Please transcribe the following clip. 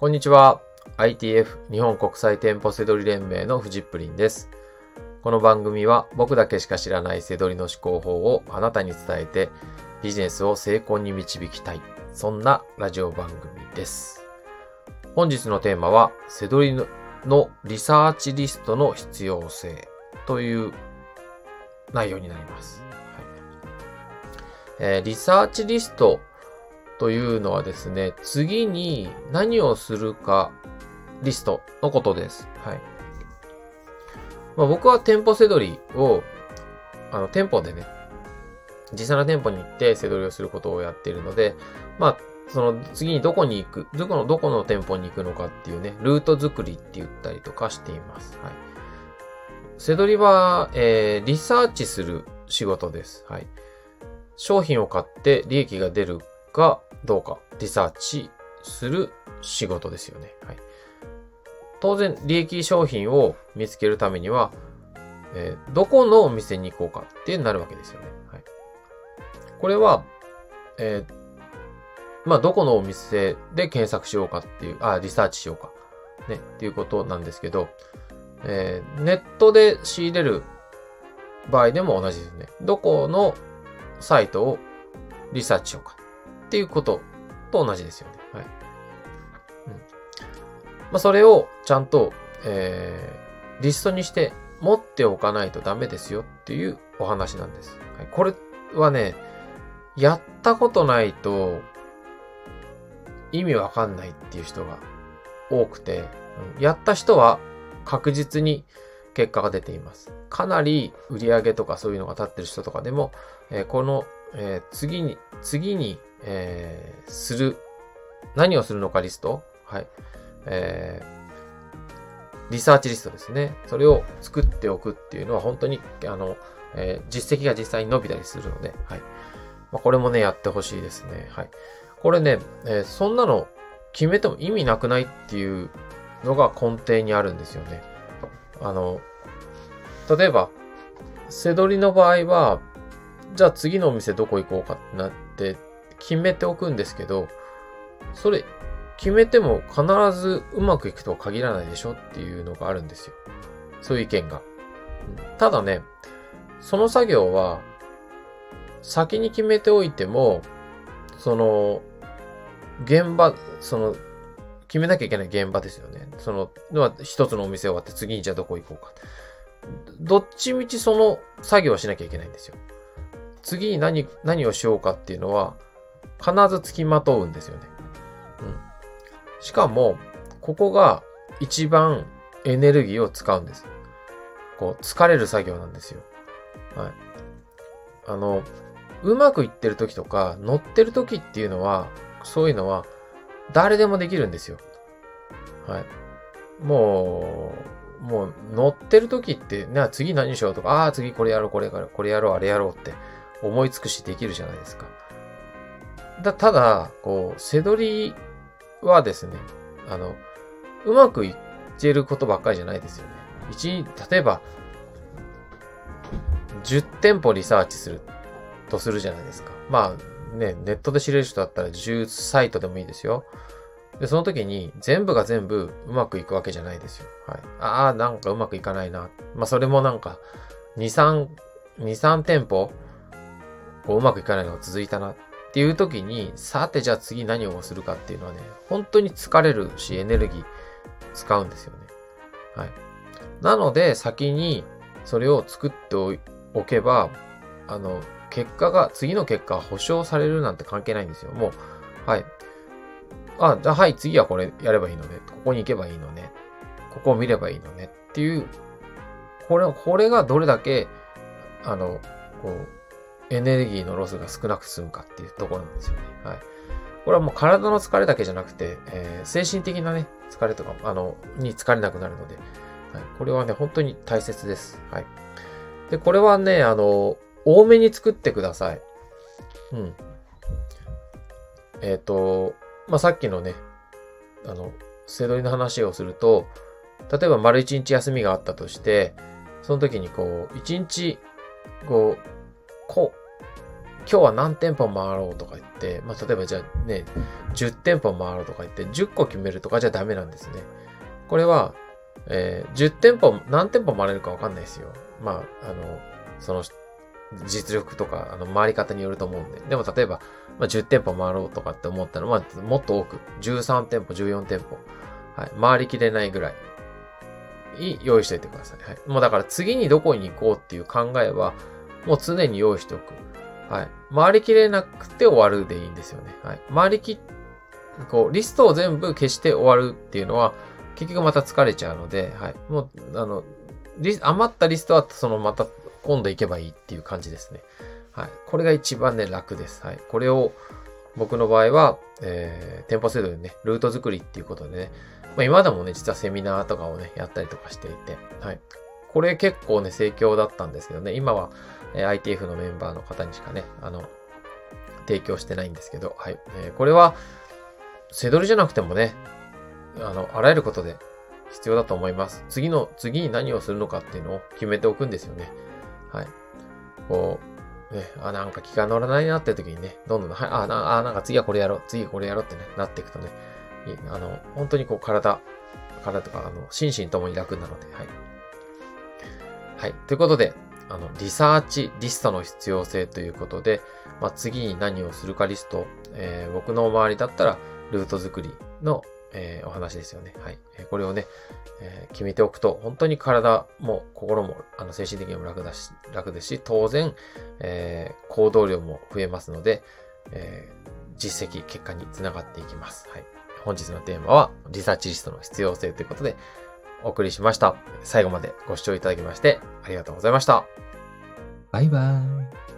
こんにちは。ITF 日本国際店舗セドリ連盟のフジップリンです。この番組は僕だけしか知らないセドリの思考法をあなたに伝えてビジネスを成功に導きたい。そんなラジオ番組です。本日のテーマはセドリのリサーチリストの必要性という内容になります。えーリサーチリストというのはですね、次に何をするかリストのことです。はい。まあ、僕は店舗せどりを、あの、店舗でね、実際の店舗に行ってせどりをすることをやっているので、まあ、その次にどこに行く、どこの、どこの店舗に行くのかっていうね、ルート作りって言ったりとかしています。はい。せどりは、えー、リサーチする仕事です。はい。商品を買って利益が出るかどうか、リサーチする仕事ですよね。はい。当然、利益商品を見つけるためには、えーどこのお店に行こうかってなるわけですよね。はい。これは、えーまあ、どこのお店で検索しようかっていう、あ、リサーチしようか。ね、っていうことなんですけど、えーネットで仕入れる場合でも同じですね。どこのサイトをリサーチしようかっていうことと同じですよね。はい。うん。まあ、それをちゃんと、えー、リストにして持っておかないとダメですよっていうお話なんです。はい、これはね、やったことないと意味わかんないっていう人が多くて、うんやった人は確実に結果が出ています。かなり売り上げとかそういうのが立ってる人とかでも、えーこの、えー次に、次に、えーする、何をするのかリスト？はい。えーリサーチリストですね。それを作っておくっていうのは本当に、あの、えー実績が実際に伸びたりするので、はい。まあ、これもね、やってほしいですね。はい。これね、えーそんなの決めても意味なくないっていうのが根底にあるんですよね。あの、例えば、せどりの場合は、じゃあ次のお店どこ行こうかってなって決めておくんですけど、それ決めても必ずうまくいくとは限らないでしょっていうのがあるんですよ。そういう意見が。ただね、その作業は先に決めておいても、その、現場、その、決めなきゃいけない現場ですよね。その、のは一つのお店終わって次にじゃあどこ行こうか。どっちみちその作業をしなきゃいけないんですよ。次に何、何をしようかっていうのは必ず付きまとうんですよね。うん。しかも、ここが一番エネルギーを使うんです。こう、疲れる作業なんですよ。はい。あの、うまくいってる時とか、乗ってる時っていうのは、そういうのは、誰でもできるんですよ。はい。もう、もう乗ってる時って、ね、次何しようとか、ああ、次これやろう、これやろう、これやろう、あれやろうって思いつくしできるじゃないですか。だ、ただ、こう、せどりはですね、あの、うまくいってることばっかりじゃないですよね。一、例えば、10店舗リサーチするとするじゃないですか。まあね、ネットで知れる人だったら10サイトでもいいですよ。で、その時に全部が全部うまくいくわけじゃないですよ。はい。ああ、なんかうまくいかないな。まあそれもなんか、2、3、2、3店舗、こううまくいかないのが続いたなっていう時に、さてじゃあ次何をするかっていうのはね、本当に疲れるしエネルギー使うんですよね。はい。なので先にそれを作っておけば、あの、結果が、次の結果が保証されるなんて関係ないんですよ。もう、はい。あ、じゃあはい、次はこれやればいいのね。ここに行けばいいのね。ここを見ればいいのね。っていう、これ、これがどれだけ、あの、こう、エネルギーのロスが少なく済むかっていうところなんですよね。はい。これはもう体の疲れだけじゃなくて、えー精神的なね、疲れとか、あの、に疲れなくなるので、はい。これはね、本当に大切です。はい。で、これはね、あの、多めに作ってください。うん。えっ、と、まあ、さっきのね、あの、せどりの話をすると、例えば丸一日休みがあったとして、その時にこう、一日、こう、こう、今日は何店舗回ろうとか言って、まあ、例えばじゃあね、10店舗回ろうとか言って、10個決めるとかじゃダメなんですね。これは、えー、10店舗、何店舗回れるかわかんないですよ。まあ、あの、その、実力とか、あの、回り方によると思うんで。でも、例えば、まあ、10店舗回ろうとかって思ったら、まあ、もっと多く、13店舗、14店舗、はい、回りきれないぐらい、用意しておいてください。はい。もうだから次にどこに行こうっていう考えは、もう常に用意しておく。はい。回りきれなくて終わるでいいんですよね。はい。回りき、こう、リストを全部消して終わるっていうのは、結局また疲れちゃうので、はい。もう、あの、リ余ったリストはそのまた今度行けばいいっていう感じですね。はい。これが一番ね、楽です。はい。これを、僕の場合は、えー、店舗制度でね、ルート作りっていうことでね、まあ、今でもね、実はセミナーとかをね、やったりとかしていて、はい。これ結構ね、盛況だったんですけどね、今は、え、ITF のメンバーの方にしかね、あの、提供してないんですけど、はい。えー、これは、背取りじゃなくてもね、あの、あらゆることで必要だと思います。次の、次に何をするのかっていうのを決めておくんですよね。はい。こう、ね、あ、なんか気が乗らないなって時にね、どんどん、はい、あ、なあなんか次はこれやろう、次はこれやろうってね、なっていくとね、あの、本当にこう体、体とか、あの、心身ともに楽なので、はい。はい。ということで、あの、リサーチリストの必要性ということで、まあ、次に何をするかリスト、えー、僕の周りだったら、ルート作りのえー、お話ですよね。はい。これをね、えー、決めておくと、本当に体も心も、あの、精神的にも楽だし、楽ですし、当然、えー、行動量も増えますので、えー、実績、結果につながっていきます。はい。本日のテーマは、リサーチリストの必要性ということで、お送りしました。最後までご視聴いただきまして、ありがとうございました。バイバーイ。